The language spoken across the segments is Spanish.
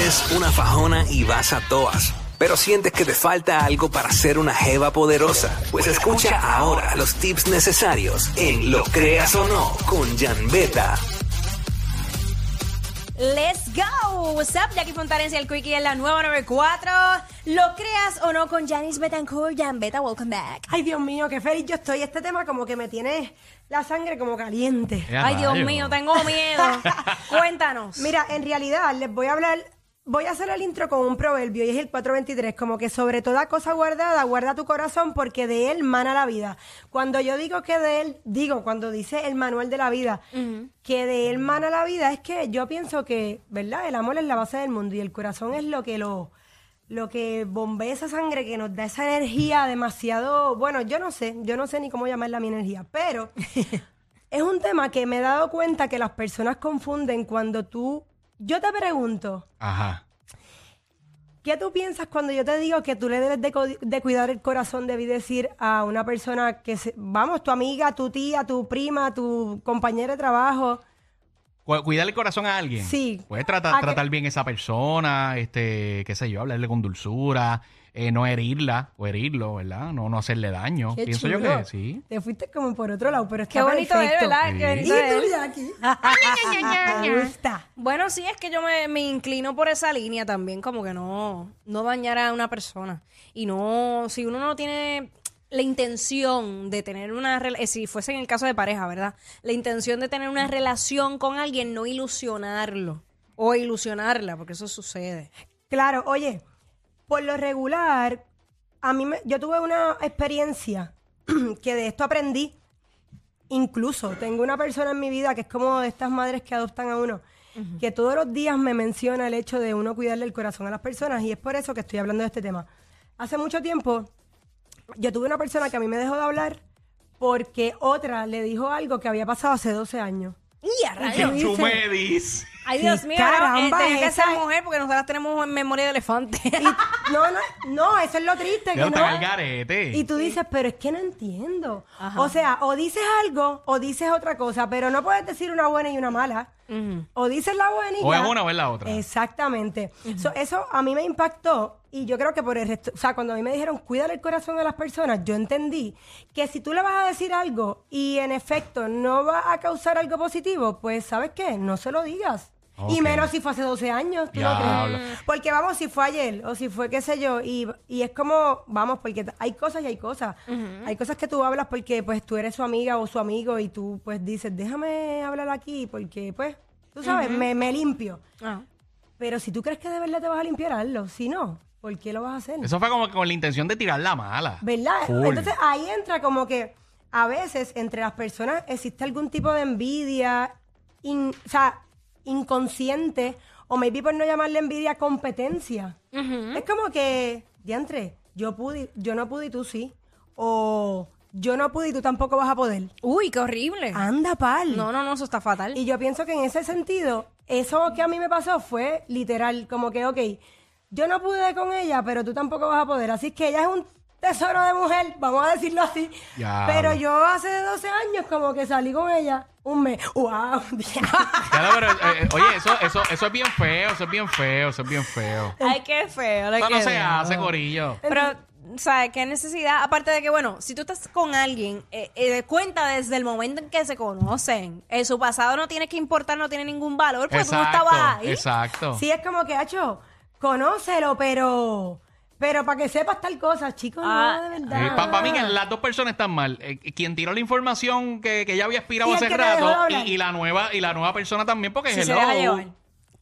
Eres una fajona y vas a toas, pero sientes que te falta algo para ser una jeva poderosa. Pues escucha ahora los tips necesarios en Lo Creas o No con Jan Beta. Let's go. What's up? Jackie Fontanes y el Quickie en la nueva 94. Lo creas o no con Janice Betancourt. Jan Beta, welcome back. Ay, Dios mío, qué feliz yo estoy. Este tema como que me tiene la sangre como caliente. Ya, Ay, Dios mío, tengo miedo. Cuéntanos. Mira, en realidad les voy a hablar, voy a hacer el intro con un proverbio y es el 423, como que sobre toda cosa guardada, guarda tu corazón porque de él mana la vida. Cuando yo digo que de él, digo, cuando dice el manual de la vida, que de él mana la vida, es que yo pienso que, ¿verdad? El amor es la base del mundo y el corazón es lo que lo lo que bombea esa sangre que nos da esa energía demasiado, bueno, yo no sé, yo no sé ni cómo llamarla mi energía, pero es un tema que me he dado cuenta que las personas confunden cuando tú, yo te pregunto, Ajá. ¿qué tú piensas cuando yo te digo que tú le debes de, co- de cuidar el corazón, debí decir a una persona que, se, vamos, tu amiga, tu tía, tu prima, tu compañera de trabajo? Cu- Cuidar el corazón a alguien. Sí. Puedes tratar, ¿A qué? tratar bien a esa persona, este, qué sé yo, hablarle con dulzura, eh, no herirla o herirlo, ¿verdad? No, no hacerle daño. Qué Pienso yo que sí. Te fuiste como por otro lado, pero Qué está bonito es. ¿verdad? Qué ¿Y bonito es. tú, Jackie? Me gusta. Bueno, sí, es que yo me, me inclino por esa línea también, como que no, no dañar a una persona. Y no, si uno no tiene la intención de tener una relación, si fuese en el caso de pareja, ¿verdad? La intención de tener una relación con alguien, no ilusionarlo. O ilusionarla, porque eso sucede. Claro, oye, por lo regular, a mí me- yo tuve una experiencia que de esto aprendí. Incluso tengo una persona en mi vida que es como de estas madres que adoptan a uno, que todos los días me menciona el hecho de uno cuidarle el corazón a las personas y es por eso que estoy hablando de este tema. Hace mucho tiempo yo tuve una persona que a mí me dejó de hablar porque otra le dijo algo que había pasado hace 12 años. ¡Y a ¿Qué rayos! dice? Tú me dices. Ay, Dios mío, caramba, no, eh, tenía que esa ser mujer porque nosotras tenemos memoria de elefante. Y- no, no, no, eso es lo triste. Que no, el garete. Y tú dices, pero es que no entiendo. O sea, o dices algo o dices otra cosa, pero no puedes decir una buena y una mala. O dices la buena y O ya. es una o es la otra. Exactamente. So, eso a mí me impactó y yo creo que por el resto, o sea, cuando a mí me dijeron cuidar el corazón de las personas, yo entendí que si tú le vas a decir algo y en efecto no va a causar algo positivo, pues ¿sabes qué? No se lo digas. Y menos si fue hace 12 años, ¿tú no crees? Porque vamos, si fue ayer o si fue qué sé yo, y, y es como, vamos, porque hay cosas y hay cosas. Hay cosas que tú hablas porque pues tú eres su amiga o su amigo y tú pues dices, déjame hablar aquí porque pues, tú sabes, me, me limpio. Ah. Pero si tú crees que de verdad te vas a limpiar, hazlo. Si no, ¿por qué lo vas a hacer? Eso fue como que con la intención de tirar la mala. ¿Verdad? Full. Entonces ahí entra como que a veces entre las personas existe algún tipo de envidia, in- o sea, inconsciente, o maybe por no llamarle envidia, competencia. Es como que, diantre, yo pude, yo no pude y tú sí. O yo no pude y tú tampoco vas a poder. Uy, qué horrible. Anda, pal. No, no, no, eso está fatal. Y yo pienso que en ese sentido, eso que a mí me pasó fue literal, como que, ok, yo no pude con ella, pero tú tampoco vas a poder. Así que ella es un tesoro de mujer, vamos a decirlo así. Pero yo hace 12 años como que salí con ella un mes. ¡Wow! Claro, pero, eh, eh, oye, eso, eso, eso es bien feo, eso es bien feo, eso es bien feo. Ay, qué feo. Eso no se hace, gorillo. Pero, ¿sabes qué necesidad? Aparte de que, bueno, si tú estás con alguien, eh, eh, cuenta desde el momento en que se conocen. En su pasado no tiene que importar, no tiene ningún valor, porque tú no estabas ahí. exacto. Sí, es como que, hacho, conócelo, pero... Pero para que sepas tal cosa, chicos, Ah, no, de verdad. Para mí que las dos personas están mal. Eh, quien tiró la información que, que ya había expirado Y el hace que te dejó de rato hablar. y, y la nueva y la nueva persona también porque Si es se deja llevar.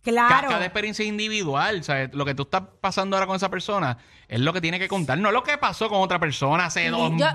Claro. Cada experiencia es individual. O sea, lo que tú estás pasando ahora con esa persona es lo que tiene que contar, no lo que pasó con otra persona hace dos. Yo,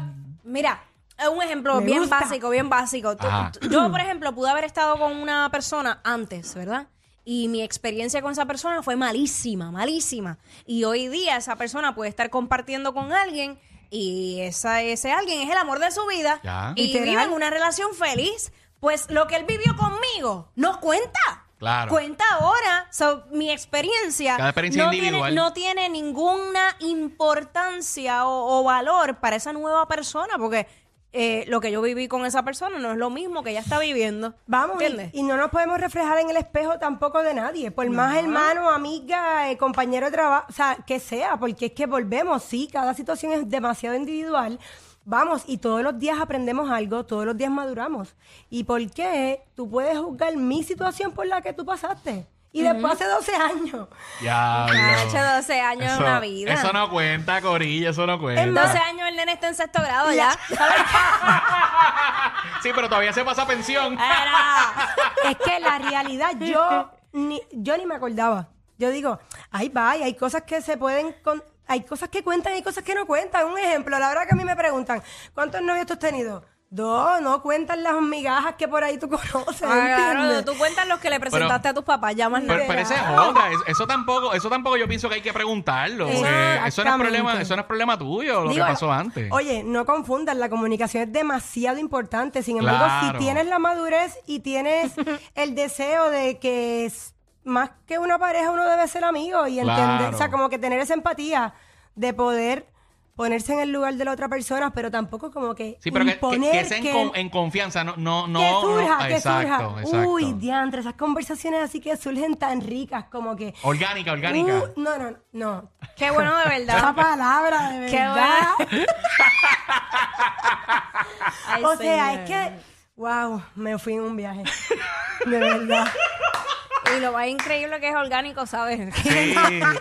mira, es un ejemplo Me bien gusta. básico, bien básico. Tú- Ajá. tú- yo, por ejemplo, pude haber estado con una persona antes, ¿verdad? Y mi experiencia con esa persona fue malísima, malísima. Y hoy día esa persona puede estar compartiendo con alguien y esa, ese alguien es el amor de su vida Ya. y viven una relación feliz. Pues lo que él vivió conmigo no cuenta. Claro. Cuenta ahora. So, mi experiencia, Cada experiencia no, individual. Tiene, no tiene ninguna importancia o, o valor para esa nueva persona porque eh, lo que yo viví con esa persona no es lo mismo que ella está viviendo. Vamos, y, ¿Entiendes? y no nos podemos reflejar en el espejo tampoco de nadie, por más hermano, amiga, eh, compañero de trabajo, o sea, que sea, porque es que volvemos, sí, cada situación es demasiado individual. Vamos, y todos los días aprendemos algo, todos los días maduramos. ¿Y por qué tú puedes juzgar mi situación por la que tú pasaste? Y después hace 12 años. Diablo. Cacho, 12 años es una vida. Eso no cuenta, Corilla, eso no cuenta. más, 12 años el nene está en sexto grado ya. Sí, pero todavía se pasa pensión. Era. es que la realidad yo ni, yo ni me acordaba. Yo digo, ay, vaya, hay cosas que se pueden... con- hay cosas que cuentan y hay cosas que no cuentan. Un ejemplo, a la hora que a mí me preguntan, ¿cuántos novios tú has tenido? Dos, no cuentan las migajas que por ahí tú conoces, Ah, claro, ¿entiendes? tú cuentas los que le presentaste a tus papás, ya más Pero, nada. pero esa es otra. Eso, eso tampoco, eso tampoco yo pienso que hay que preguntarlo. Eso no es problema, eso no es problema tuyo, lo Digo, que pasó antes. Oye, no confundan, la comunicación es demasiado importante. Sin embargo, Claro. si tienes la madurez y tienes el deseo de que es- más que una pareja uno debe ser amigo y entender, Claro. o sea, como que tener esa empatía de poder ponerse en el lugar de la otra persona, pero tampoco como que sí, pero que, que- que sea en, con- en confianza, no, no, no. que no- surja, que exacto, surja. exacto. Uy, diantre, esas conversaciones así que surgen tan ricas como que... Orgánica, orgánica. Uh, no, no, no. Qué bueno de Esa verdad. palabra, de Qué verdad. Ay, O sea, señor. es que, wow, me fui en un viaje. De verdad. Y lo más increíble que es orgánico, ¿sabes? Sí,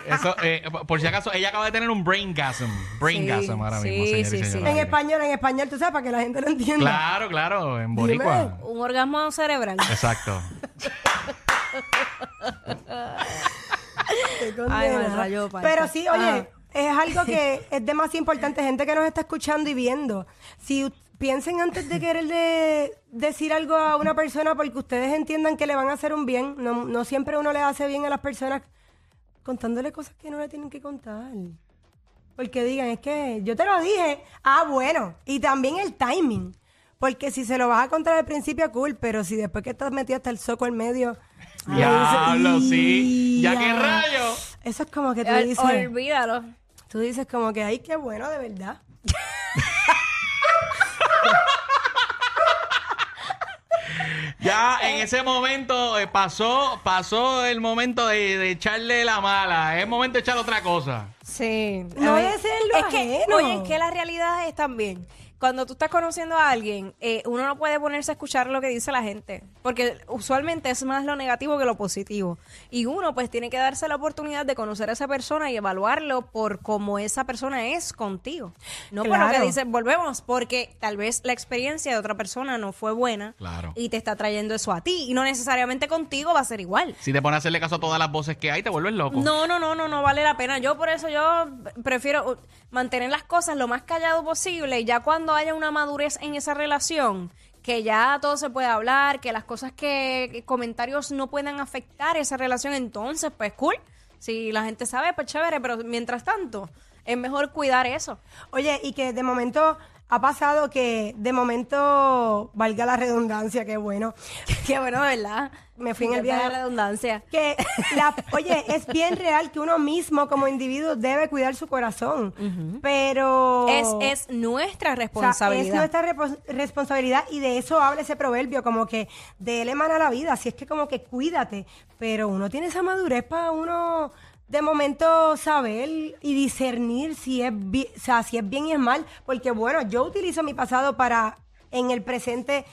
eso, eh, por si acaso, ella acaba de tener un braingasm. Braingasm ahora sí, mismo, señores sí, y sí. señores. En español, en español, tú sabes, para que la gente lo entienda. Claro, claro, en boricua. Un orgasmo cerebral. Exacto. Condena. Ay, me rayó. Pero sí, oye, Ajá. es algo que es demasiado importante, gente que nos está escuchando y viendo. Si piensen antes de querer de- decir algo a una persona porque ustedes entiendan que le van a hacer un bien, no, no siempre uno le hace bien a las personas contándole cosas que no le tienen que contar. Porque digan, es que yo te lo dije. Ah, bueno. Y también el timing. Porque si se lo vas a contar al principio, cool. Pero si después que estás metido hasta el soco en medio. Diablo, dices, sí. ¿Ya qué "Ya". rayo? Eso es como que tú dices. Olvídalo. Tú dices como que, ay, qué bueno, de verdad. Ya en ese momento eh, pasó, pasó el momento de, de echarle la mala. Es momento de echar otra cosa. Sí. No A ver, es en lo es que, ajeno. oye, es que la realidad es también. Cuando tú estás conociendo a alguien, eh, uno no puede ponerse a escuchar lo que dice la gente, porque usualmente es más lo negativo que lo positivo. Y uno pues tiene que darse la oportunidad de conocer a esa persona y evaluarlo por cómo esa persona es contigo. No por lo que Claro. dice, volvemos, porque tal vez la experiencia de otra persona no fue buena Claro. y te está trayendo eso a ti. Y no necesariamente contigo va a ser igual. Si te pones a hacerle caso a todas las voces que hay, te vuelves loco. No, no, no, no, no vale la pena. Yo por eso yo prefiero uh, mantener las cosas lo más callado posible y ya cuando haya una madurez en esa relación, que ya todo se pueda hablar, que las cosas que, que comentarios no puedan afectar esa relación, entonces pues cool. Si la gente sabe, pues chévere, pero mientras tanto es mejor cuidar eso. Oye, y que de momento ha pasado que, de momento, valga la redundancia, qué bueno. Qué bueno, ¿verdad? Me fui en el viaje. la redundancia. Que, la, oye, es bien real que uno mismo como individuo debe cuidar su corazón. Pero... Es, es nuestra O sea, responsabilidad. es nuestra responsabilidad y de eso habla ese proverbio, como que de él emana la vida, así es que como que cuídate, pero uno tiene esa madurez para uno de momento saber y discernir si es, bi- o sea, si es bien y es mal, porque bueno, yo utilizo mi pasado para en el presente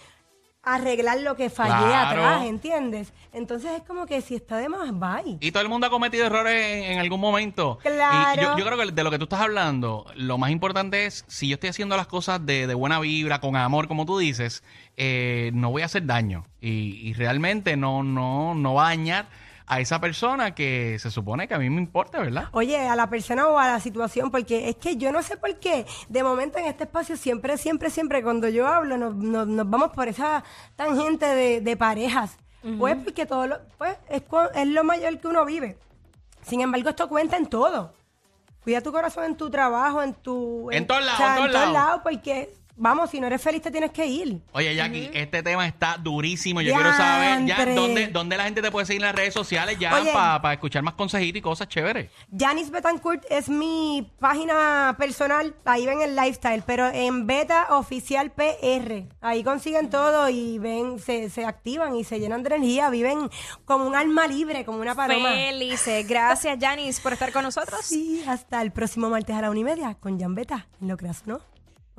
arreglar lo que fallé Claro. atrás, ¿entiendes? Entonces es como que si está de más, bye. Y todo el mundo ha cometido errores en, en algún momento. Claro. Y yo, yo creo que de lo que tú estás hablando, lo más importante es, si yo estoy haciendo las cosas de, de buena vibra, con amor, como tú dices, eh, no voy a hacer daño. Y, y realmente no, no, no va a dañar a esa persona que se supone que a mí me importa, ¿verdad? Oye, a la persona o a la situación, porque es que yo no sé por qué, de momento en este espacio siempre, siempre, siempre, cuando yo hablo, nos, nos- nos vamos por esa tangente de, de parejas. Pues porque todo lo, pues, es, es lo mayor que uno vive. Sin embargo, esto cuenta en todo. Cuida tu corazón en tu trabajo, en tu... En todos lados, o sea, en todos lados, porque, vamos, si no eres feliz te tienes que ir. Oye, Jackie, este tema está durísimo. Yo quiero saber ya dónde, dónde la gente te puede seguir en las redes sociales ya para escuchar más consejitos y cosas chéveres. Janice Betancourt es mi página personal, ahí ven el lifestyle, pero en Beta Oficial PR, ahí consiguen todo y ven, se, se activan y se llenan de energía, viven como un alma libre, como una paloma. Felices. Gracias, Janice, por estar con nosotros. Sí, hasta el próximo martes a la una y media con Jan Beta, en lo creas, ¿no?